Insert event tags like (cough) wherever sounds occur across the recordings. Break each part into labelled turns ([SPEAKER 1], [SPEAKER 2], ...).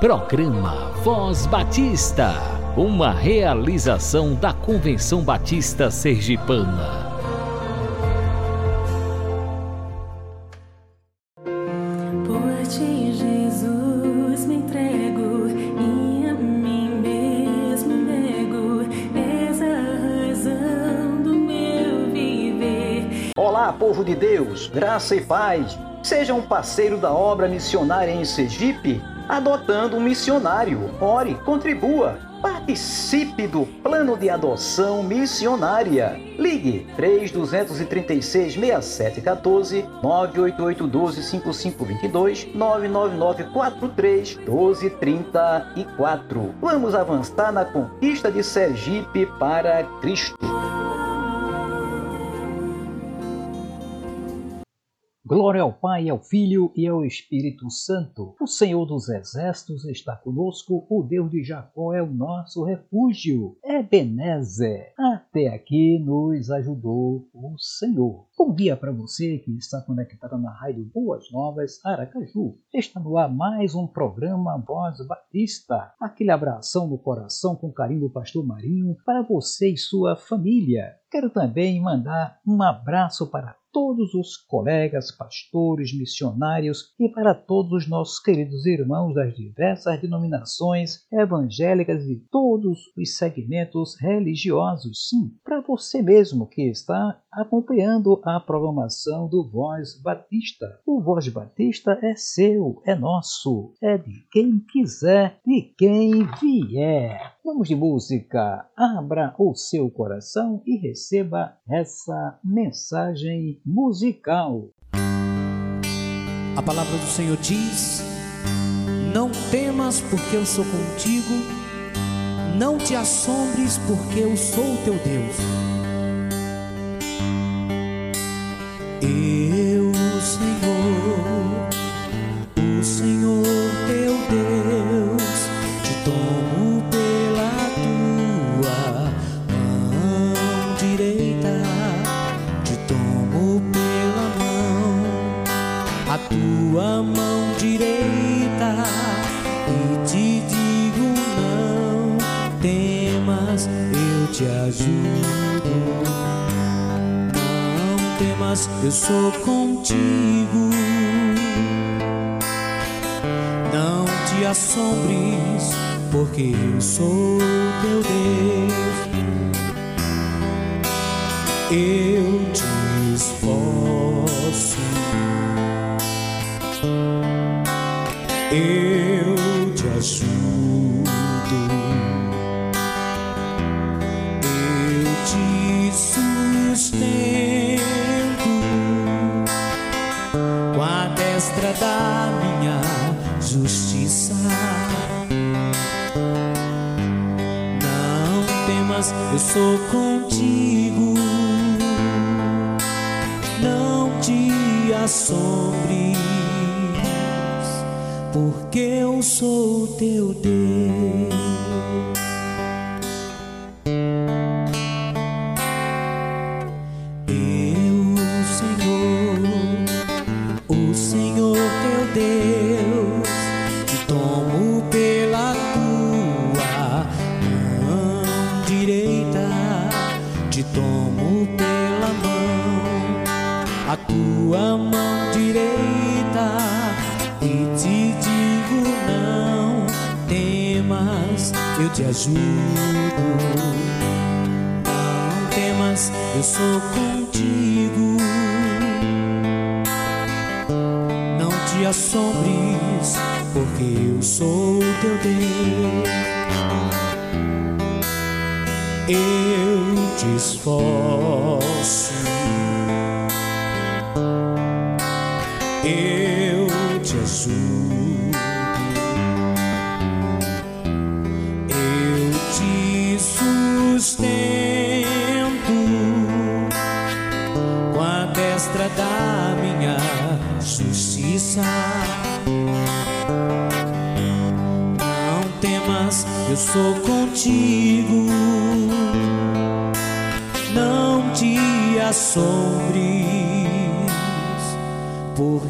[SPEAKER 1] Programa Voz Batista, uma realização da Convenção Batista Sergipana.
[SPEAKER 2] Por ti, Jesus, me entrego e a mim mesmo nego. És a razão do meu viver.
[SPEAKER 3] Olá, povo de Deus, graça e paz. Seja um parceiro da obra missionária em Sergipe adotando um missionário. Ore, contribua, participe do plano de adoção missionária. Ligue 3236 6714 988 12 5522 999 43 1234. Vamos avançar na conquista de Sergipe para Cristo.
[SPEAKER 4] Glória ao Pai, ao Filho e ao Espírito Santo. O Senhor dos Exércitos está conosco, o Deus de Jacó é o nosso refúgio. Ebenezer, até aqui nos ajudou o Senhor. Bom dia para você que está conectado na Rádio Boas Novas Aracaju. Está no ar mais um programa Voz Batista. Aquele abração no coração com carinho do Pastor Marinho para você e sua família. Quero também mandar um abraço para todos os colegas, pastores, missionários e para todos os nossos queridos irmãos das diversas denominações evangélicas e todos os segmentos religiosos. Sim, para você mesmo que está acompanhando a programação do Voz Batista. O Voz Batista é seu, é nosso, é de quem quiser, de quem vier. Vamos de música. Abra o seu coração e receba essa mensagem musical.
[SPEAKER 5] A palavra do Senhor diz: Não temas, porque eu sou contigo. Não te assombres, porque eu sou teu Deus. Eu, Senhor, pela mão, a tua mão direita, e te digo: não temas, eu te ajudo temas, eu sou contigo. Não te assombres, porque eu sou teu Deus. Eu esforço. Eu te ajudo. Eu te sustento. destra da minha justiça. Não temas, eu sou contigo. Assombres, porque eu sou teu Deus. noite azul. Eu te sustento com a destra da minha justiça. Não temas, eu sou contigo. Não te assombres,
[SPEAKER 4] por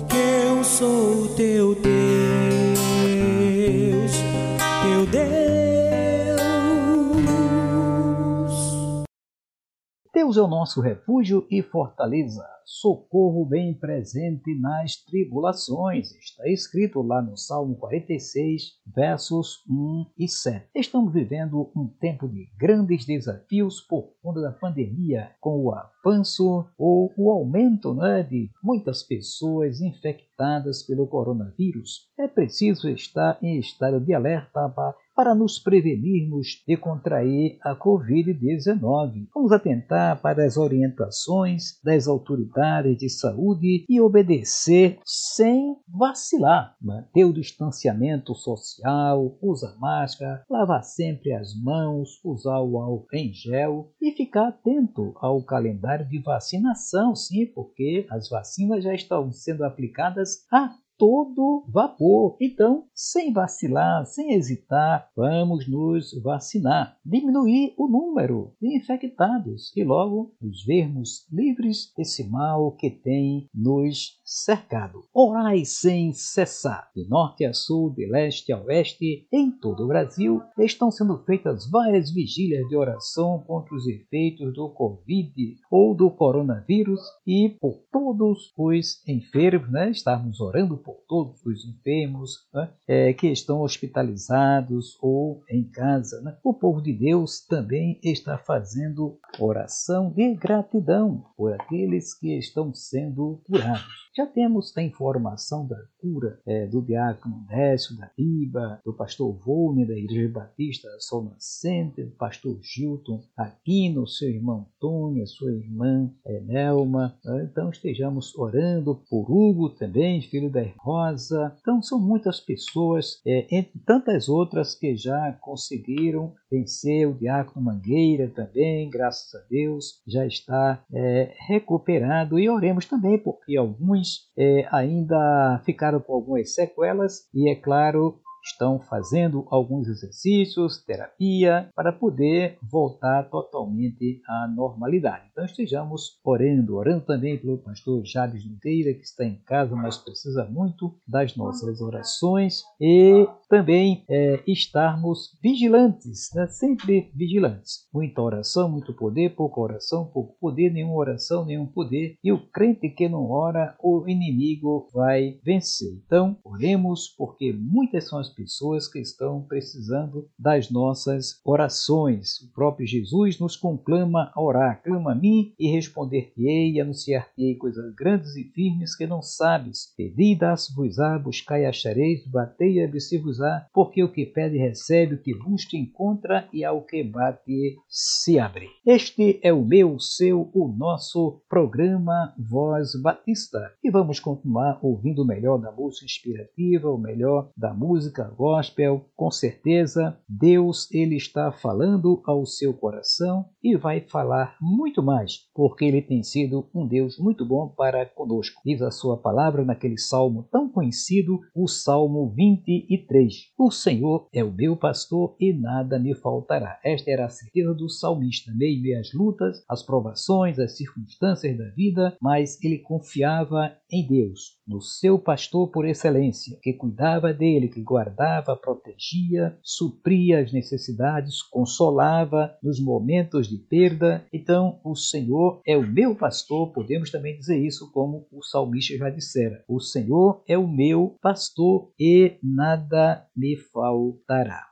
[SPEAKER 4] é o nosso refúgio e fortaleza socorro bem presente nas tribulações. Está escrito lá no Salmo 46, versos 1 e 7. Estamos vivendo um tempo de grandes desafios por conta da pandemia, com o avanço ou o aumento né, de muitas pessoas infectadas pelo coronavírus. É preciso estar em estado de alerta para para nos prevenirmos de contrair a Covid-19. Vamos atentar para as orientações das autoridades de saúde e obedecer sem vacilar. Manter o distanciamento social, usar máscara, lavar sempre as mãos, usar o álcool em gel e ficar atento ao calendário de vacinação, sim, porque as vacinas já estão sendo aplicadas a todo vapor. Então, sem vacilar, sem hesitar, vamos nos vacinar, diminuir o número de infectados e logo nos vermos livres desse mal que tem nos cercado. Orai sem cessar. De norte a sul, de leste a oeste, em todo o Brasil, estão sendo feitas várias vigílias de oração contra os efeitos do Covid ou do coronavírus e por todos os enfermos, né? Estarmos orando por todos os enfermos né? é, que estão hospitalizados ou em casa. Né? O povo de Deus também está fazendo oração de gratidão por aqueles que estão sendo curados. Já temos a informação da cura é, do diácono Décio da Riba, do pastor Volne da Igreja Batista Sol Nascente, do pastor Gilton Aquino, seu irmão Tônia, sua irmã Nelma. Né? Então estejamos orando por Hugo também, filho da Rosa. Então são muitas pessoas, é, entre tantas outras que já conseguiram vencer. O diácono Mangueira também, graças a Deus, já está é, recuperado. E oremos também porque alguns é, ainda ficaram com algumas sequelas e, é claro, estão fazendo alguns exercícios, terapia, para poder voltar totalmente à normalidade. Então estejamos orando, orando também pelo pastor Jabes Nogueira, que está em casa, mas precisa muito das nossas orações, e também é, estarmos vigilantes, né? sempre vigilantes. Muita oração, muito poder, pouca oração, pouco poder, nenhuma oração, nenhum poder, e o crente que não ora, o inimigo vai vencer. Então, oremos, porque muitas são as pessoas que estão precisando das nossas orações. O próprio Jesus nos conclama a orar. Clama a mim e responder-te-ei e anunciar-te-ei coisas grandes e firmes que não sabes. Pedi, vos-á, buscai e achareis, batei e abri-se-vos-á, porque o que pede recebe, o que busca encontra e ao que bate se abre. Este é o meu, o seu, o nosso programa Voz Batista. E vamos continuar ouvindo o melhor da música inspirativa, o melhor da música música gospel, com certeza Deus ele está falando ao seu coração e vai falar muito mais, porque ele tem sido um Deus muito bom para conosco. Diz a sua palavra naquele salmo tão conhecido, o Salmo 23. O Senhor é o meu pastor e nada me faltará. Esta era a certeza do salmista, meio às lutas, as provações, as circunstâncias da vida, mas ele confiava em Deus, no seu pastor por excelência, que cuidava dele, que guardava, protegia, supria as necessidades, consolava nos momentos de perda. Então, o Senhor é o meu pastor, podemos também dizer isso como o salmista já dissera: O Senhor é o meu pastor e nada me faltará.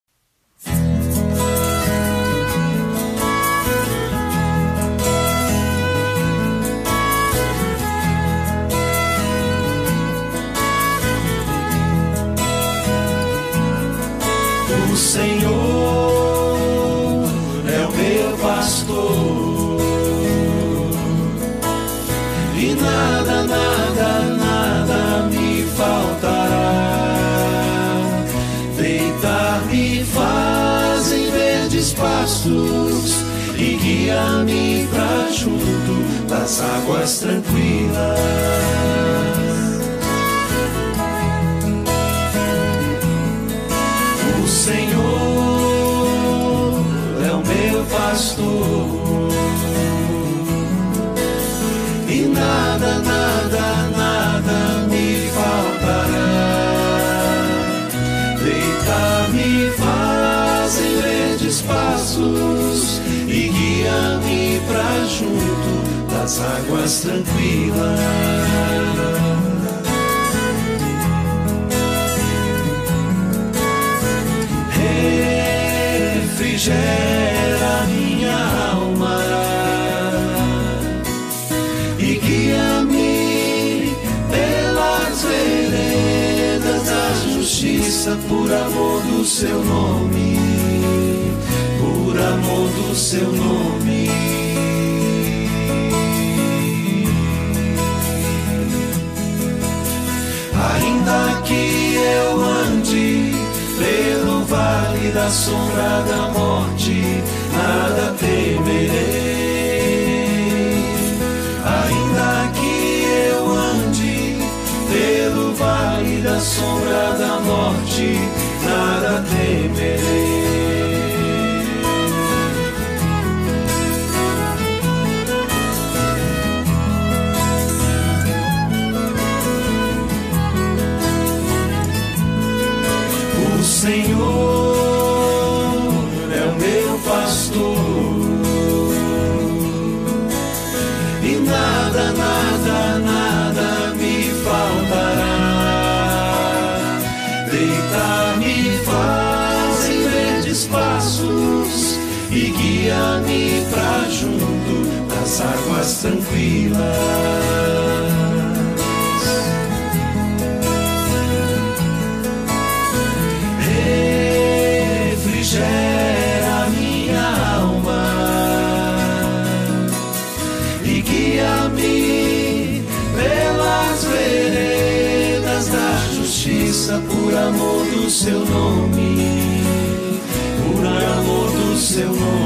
[SPEAKER 6] Senhor é o meu pastor e nada, nada, nada me faltará. Deitar-me faz em verdes pastos e guia-me pra junto das águas tranquilas. Pra junto das águas tranquilas. refrigera minha alma e guia-me pelas veredas da justiça por amor do seu nome, por amor do seu nome. Que eu ande pelo vale da sombra da morte, nada temerei. Águas tranquilas. refrigera minha alma e guia-me pelas veredas da justiça por amor do seu nome, por amor do seu nome.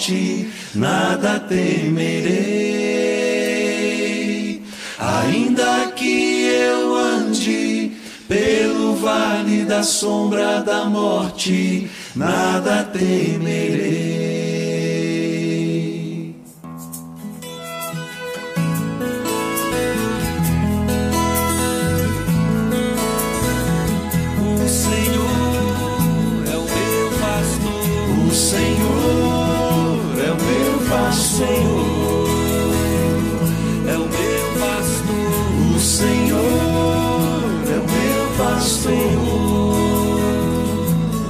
[SPEAKER 6] Morte, nada temerei. Ainda que eu ande pelo vale da sombra da morte, nada temerei. Pastor.
[SPEAKER 7] É o meu pastor.
[SPEAKER 6] O Senhor é o meu pastor.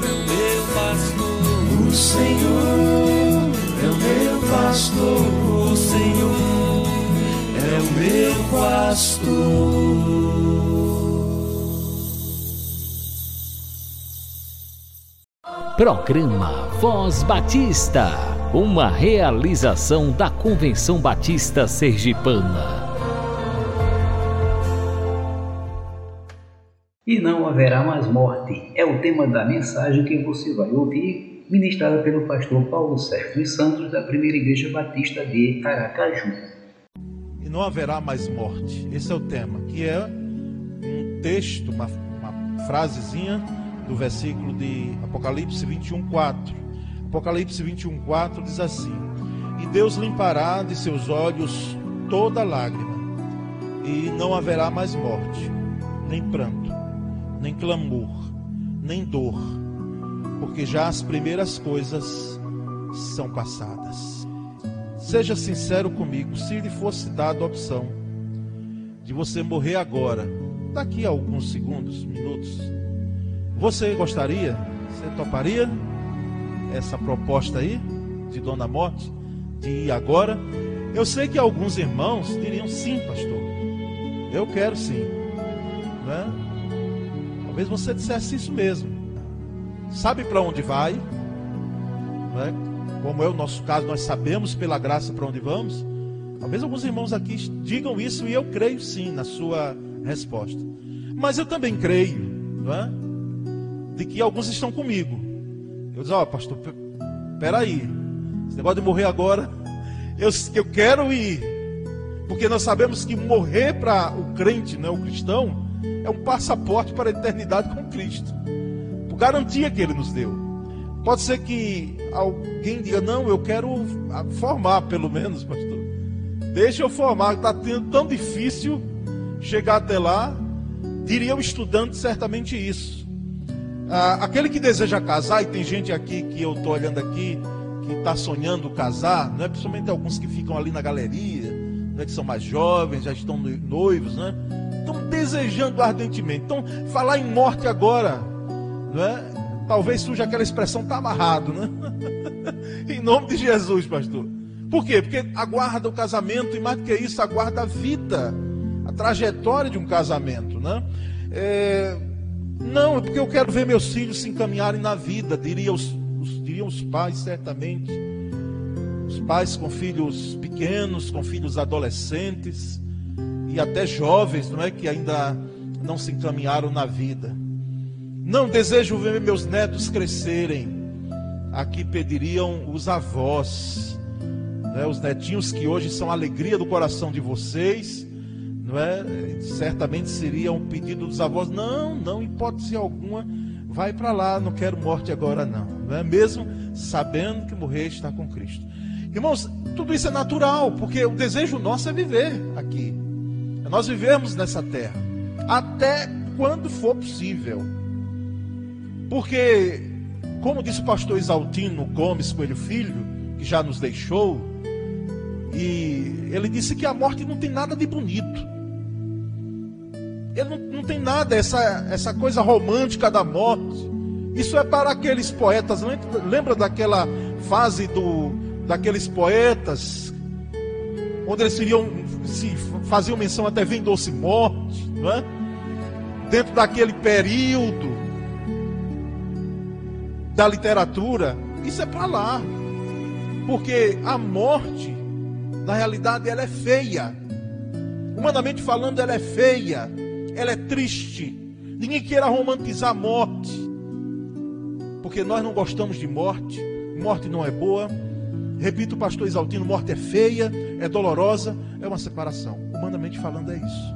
[SPEAKER 7] É o meu pastor.
[SPEAKER 6] O Senhor é o meu pastor.
[SPEAKER 7] O Senhor
[SPEAKER 6] É o meu pastor.
[SPEAKER 1] Programa Voz Batista, uma realização da Convenção Batista Sergipana.
[SPEAKER 4] E não haverá mais morte. É o tema da mensagem que você vai ouvir, ministrada pelo pastor Paulo Sérgio dos Santos, da Primeira Igreja Batista de Aracaju.
[SPEAKER 8] e não haverá mais morte. Esse é o tema, que é um texto, uma, uma frasezinha do versículo de Apocalipse 21, 4. Apocalipse 21, 4 diz assim: E Deus limpará de seus olhos toda lágrima, e não haverá mais morte, nem pranto, nem clamor, nem dor, porque já as primeiras coisas são passadas. Seja sincero comigo, se lhe fosse dada a opção de você morrer agora, daqui a alguns segundos, minutos, você gostaria? Você toparia essa proposta aí de Dona Morte de ir agora? Eu sei que alguns irmãos diriam sim, pastor. Eu quero sim. Né? Talvez você dissesse isso mesmo. sabe para onde vai, é? como é o nosso caso, nós sabemos pela graça para onde vamos. Talvez alguns irmãos aqui digam isso e eu creio sim na sua resposta. Mas eu também creio, não é? De que alguns estão comigo. Eu digo, ó, oh, pastor, peraí, esse negócio de morrer agora, eu, eu quero ir. Porque nós sabemos que morrer para o crente, né, o cristão, é um passaporte para a eternidade com Cristo. Por garantia que ele nos deu. Pode ser que alguém diga, não, eu quero formar pelo menos, pastor. Deixa eu formar, está tão difícil chegar até lá. Diria o estudante certamente isso. Ah, aquele que deseja casar, e tem gente aqui que eu estou olhando aqui, que está sonhando casar, né? principalmente alguns que ficam ali na galeria, né? que são mais jovens, já estão noivos, né? estão desejando ardentemente. Então, falar em morte agora, né? talvez surja aquela expressão, está amarrado, né? (laughs) em nome de Jesus, pastor. Por quê? Porque aguarda o casamento e mais do que isso, aguarda a vida, a trajetória de um casamento, né? É, não, é porque eu quero ver meus filhos se encaminharem na vida, diria os, os, diriam os pais, certamente. Os pais com filhos pequenos, com filhos adolescentes e até jovens, não é? Que ainda não se encaminharam na vida. Não desejo ver meus netos crescerem. Aqui pediriam os avós né, os netinhos que hoje são a alegria do coração de vocês, não é? Certamente seria um pedido dos avós, não, não, hipótese alguma, vai para lá, não quero morte agora não, não é mesmo? Sabendo que morrer está com Cristo. Irmãos, tudo isso é natural, porque o desejo nosso é viver aqui. É nós vivemos nessa terra, até quando for possível. Porque, como disse o pastor Isaltino Gomes Coelho Filho, que já nos deixou, e ele disse que a morte não tem nada de bonito. Ele não, não tem nada, essa, essa coisa romântica da morte. Isso é para aqueles poetas. Lembra, daquela fase do, daqueles poetas, onde eles seriam, se faziam menção até vem doce morte, não é? dentro daquele período da literatura. Isso é para lá. Porque a morte na realidade, ela é feia. Humanamente falando, ela é feia. Ela é triste. Ninguém queira romantizar a morte. Porque nós não gostamos de morte. Morte não é boa. Repito, pastor Isaltino, morte é feia, é dolorosa, é uma separação. Humanamente falando, é isso.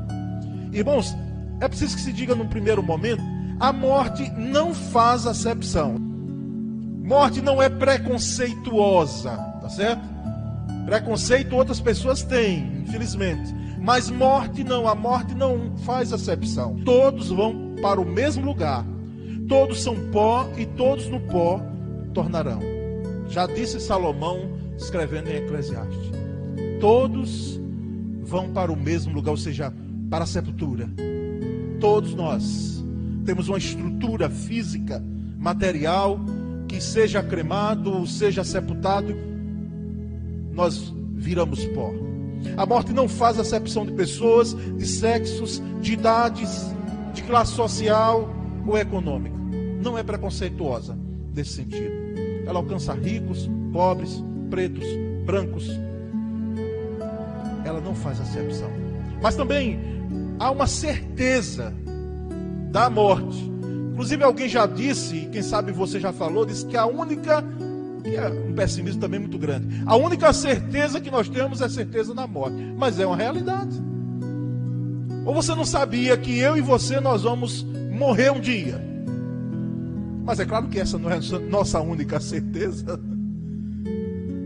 [SPEAKER 8] Irmãos, é preciso que se diga num primeiro momento: a morte não faz acepção. Morte não é preconceituosa, tá certo? Preconceito outras pessoas têm, infelizmente. Mas morte não, a morte não faz acepção. Todos vão para o mesmo lugar. Todos são pó e todos no pó tornarão. Já disse Salomão escrevendo em Eclesiastes. Todos vão para o mesmo lugar, ou seja, para a sepultura. Todos nós temos uma estrutura física, material, que seja cremado, seja sepultado nós viramos pó. A morte não faz acepção de pessoas, de sexos, de idades, de classe social ou econômica. Não é preconceituosa nesse sentido. Ela alcança ricos, pobres, pretos, brancos. Ela não faz acepção. Mas também há uma certeza da morte. Inclusive alguém já disse, e quem sabe você já falou, disse que a única que é um pessimismo também muito grande. A única certeza que nós temos é a certeza da morte, mas é uma realidade. Ou você não sabia que eu e você nós vamos morrer um dia? Mas é claro que essa não é a nossa única certeza.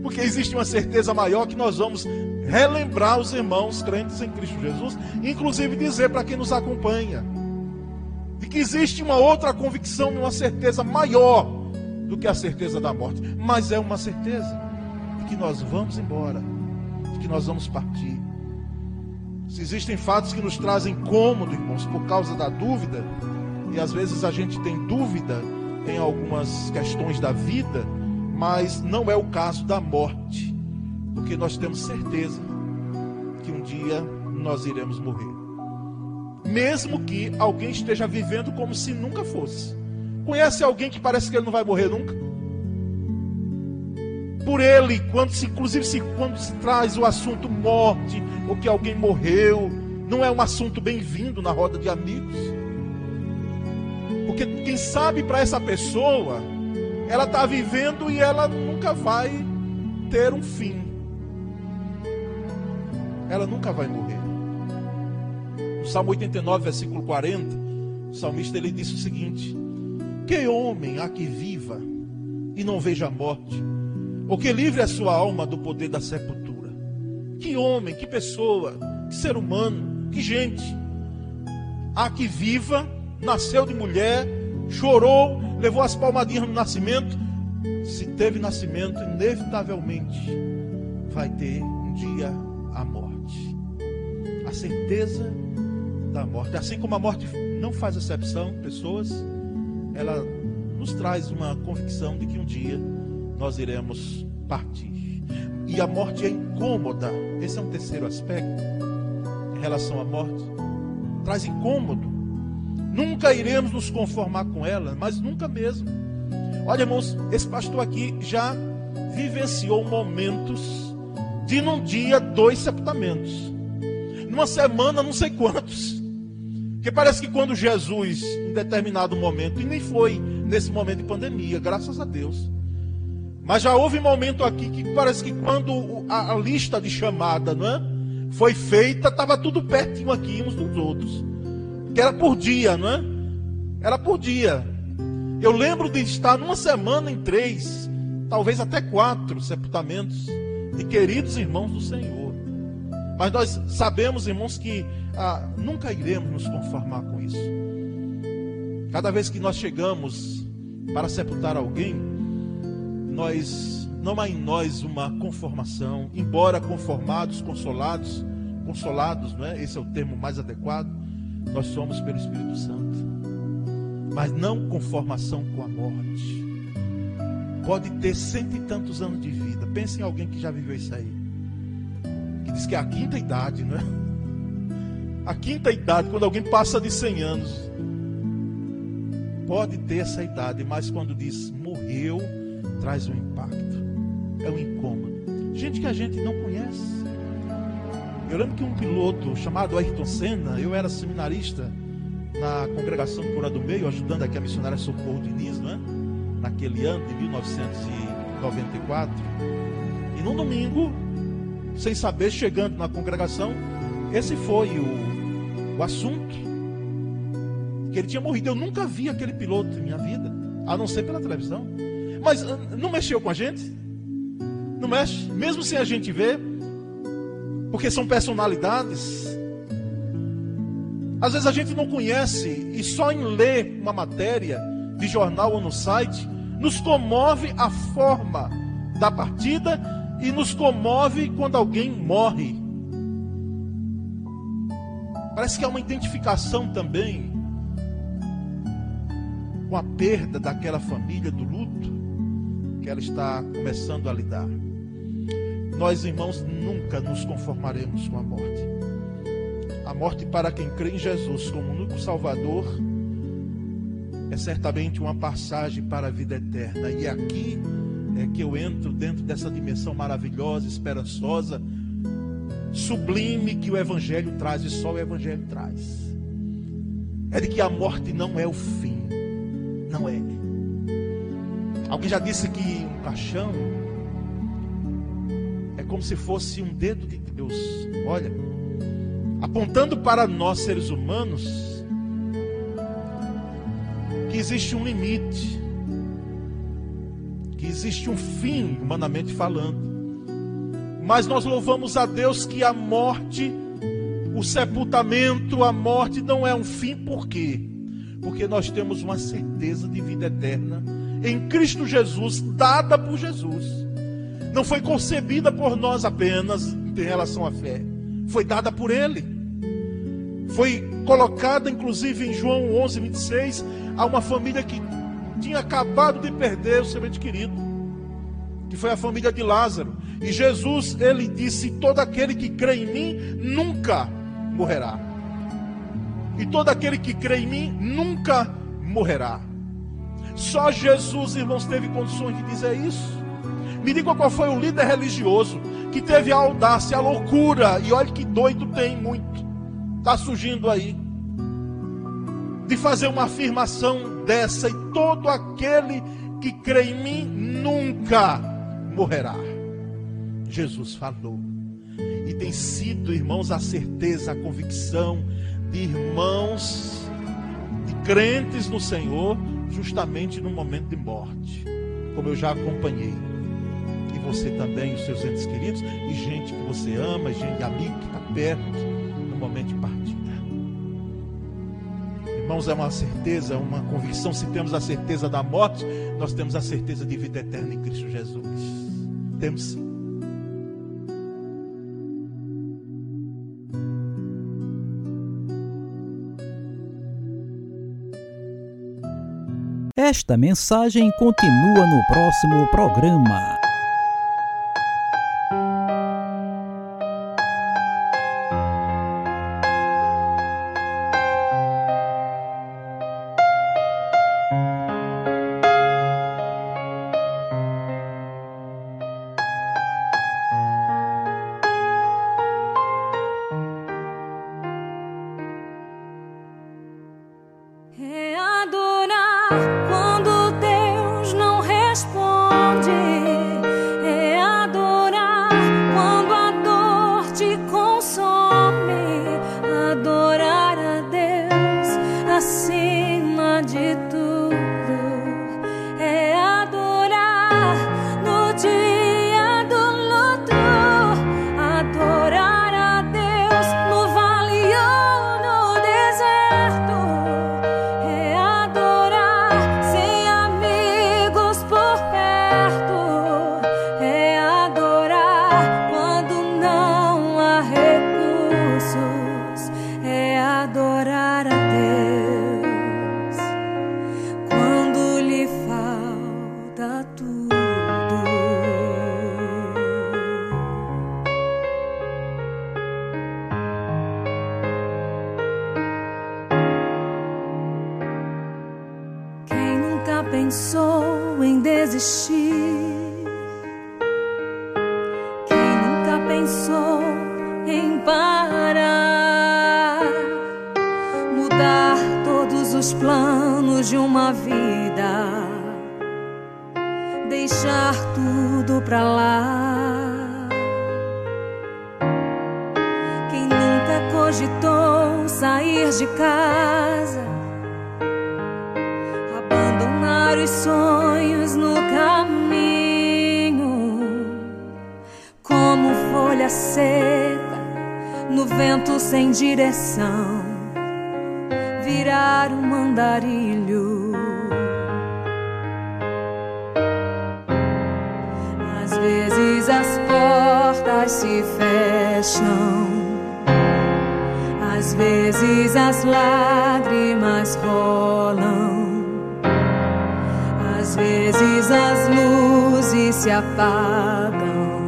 [SPEAKER 8] Porque existe uma certeza maior que nós vamos relembrar os irmãos crentes em Cristo Jesus, inclusive dizer para quem nos acompanha, de que existe uma outra convicção, uma certeza maior do que a certeza da morte, mas é uma certeza de que nós vamos embora, de que nós vamos partir. Se existem fatos que nos trazem cômodo, irmãos, por causa da dúvida, e às vezes a gente tem dúvida em algumas questões da vida, mas não é o caso da morte, porque nós temos certeza que um dia nós iremos morrer. Mesmo que alguém esteja vivendo como se nunca fosse Conhece alguém que parece que ele não vai morrer nunca? Por ele, quando se, inclusive se, quando se traz o assunto morte, ou que alguém morreu, não é um assunto bem-vindo na roda de amigos. Porque quem sabe para essa pessoa, ela está vivendo e ela nunca vai ter um fim. Ela nunca vai morrer. No Salmo 89, versículo 40, o salmista ele disse o seguinte: Que homem há que viva e não veja a morte, ou que livre a sua alma do poder da sepultura? Que homem, que pessoa, que ser humano, que gente há que viva, nasceu de mulher, chorou, levou as palmadinhas no nascimento. Se teve nascimento, inevitavelmente vai ter um dia a morte. A certeza da morte. Assim como a morte não faz exceção, pessoas, ela nos traz uma convicção de que um dia nós iremos partir. E a morte é incômoda. Esse é um terceiro aspecto em relação à morte. Traz incômodo. Nunca iremos nos conformar com ela, mas nunca mesmo. Olha, irmãos, esse pastor aqui já vivenciou momentos de num dia dois sepultamentos. Numa semana, não sei quantos. Porque parece que quando Jesus, em determinado momento, e nem foi nesse momento de pandemia, graças a Deus. Mas já houve momento aqui que parece que quando a, lista de chamada não é, foi feita, estava tudo pertinho aqui uns dos outros. Que era por dia, não é? Era por dia. Eu lembro de estar numa semana em três, talvez até quatro sepultamentos de queridos irmãos do Senhor. Mas nós sabemos, irmãos, que ah, nunca iremos nos conformar com isso. Cada vez que nós chegamos para sepultar alguém, nós não há em nós uma conformação, embora conformados, consolados, consolados, não é? Esse é o termo mais adequado. Nós somos pelo Espírito Santo. Mas não conformação com a morte. Pode ter cento e tantos anos de vida. Pense em alguém que já viveu isso aí. Que diz que é a quinta idade, não é? A quinta idade, quando alguém passa de 100 anos. Pode ter essa idade, mas quando diz morreu, traz um impacto. É um incômodo. Gente que a gente não conhece. Eu lembro que um piloto chamado Ayrton Senna, eu era seminarista na congregação de Cura do Meio, ajudando aqui a missionária Socorro Diniz, não é? naquele ano de 1994. E num domingo, sem saber, chegando na congregação, esse foi o, o assunto. Que ele tinha morrido. Eu nunca vi aquele piloto em minha vida, a não ser pela televisão. Mas ah, não mexeu com a gente? Não mexe, mesmo sem a gente ver, porque são personalidades. Às vezes a gente não conhece e só em ler uma matéria de jornal ou no site nos comove a forma da partida e nos comove quando alguém morre. Parece que há uma identificação também com a perda daquela família, do luto que ela está começando a lidar. Nós, irmãos, nunca nos conformaremos com a morte. A morte para quem crê em Jesus como único Salvador é certamente uma passagem para a vida eterna. E aqui é que eu entro dentro dessa dimensão maravilhosa, esperançosa, sublime que o Evangelho traz e só o Evangelho traz. É de que a morte não é o fim. Não é. Alguém já disse que um caixão é como se fosse um dedo de Deus. Olha, apontando para nós seres humanos que existe um limite, que existe um fim, humanamente falando. Mas nós louvamos a Deus que a morte, o sepultamento, a morte não é um fim, por quê? Porque nós temos uma certeza de vida eterna em Cristo Jesus, dada por Jesus. Não foi concebida por nós apenas em relação à fé, foi dada por Ele. Foi colocada, inclusive, em João 11, 26, a uma família que tinha acabado de perder o seu ente querido, que foi a família de Lázaro. E Jesus, ele disse: Todo aquele que crê em mim nunca morrerá. E todo aquele que crê em mim nunca morrerá. Só Jesus, irmãos, teve condições de dizer isso. Me diga qual foi o líder religioso que teve a audácia, a loucura, e olha que doido tem muito, está surgindo aí, de fazer uma afirmação dessa, e todo aquele que crê em mim nunca morrerá. Jesus falou. E tem sido, irmãos, a certeza, a convicção de irmãos, de crentes no Senhor, justamente no momento de morte, como eu já acompanhei. E você também, os seus entes queridos, e gente que você ama, gente amigo que está perto, no momento de. Irmãos, é uma certeza, uma convicção. Se temos a certeza da morte, nós temos a certeza de vida eterna em Cristo Jesus. Temos sim.
[SPEAKER 2] Esta mensagem continua no próximo programa. pensou em desistir. coração virar um mandarilho. Às vezes as portas se fecham, às vezes as lágrimas rolam, às vezes as luzes se apagam.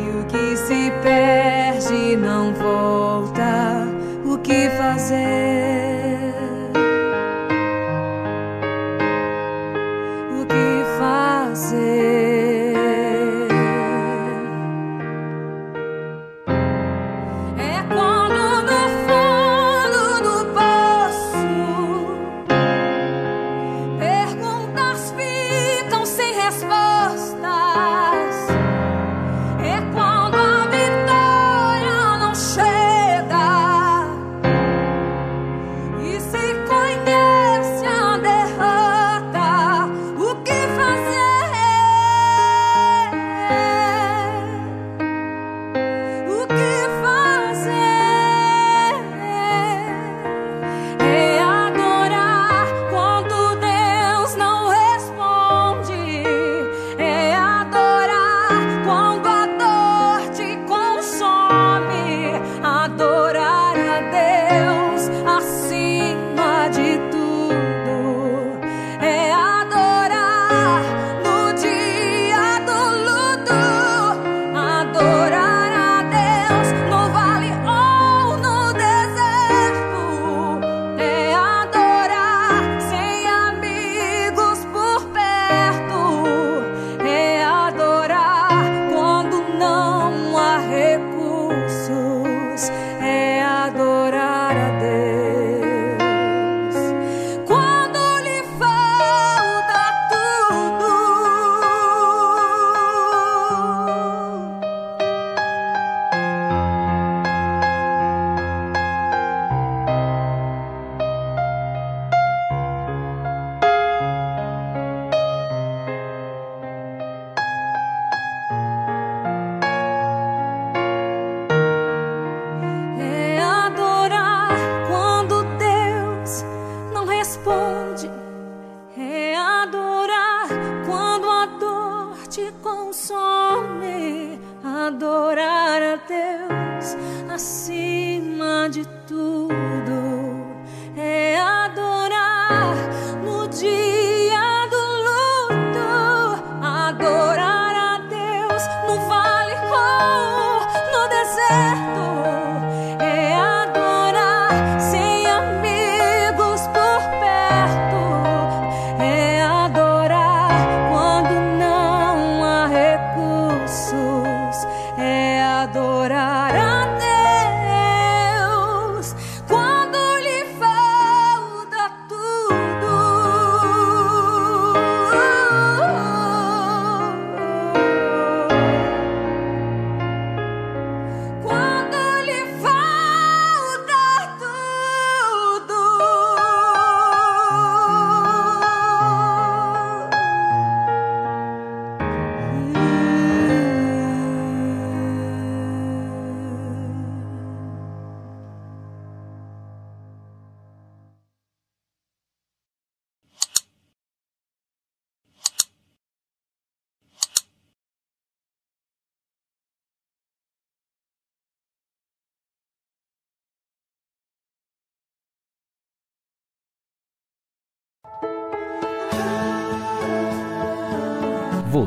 [SPEAKER 2] E o que se perde? fazer.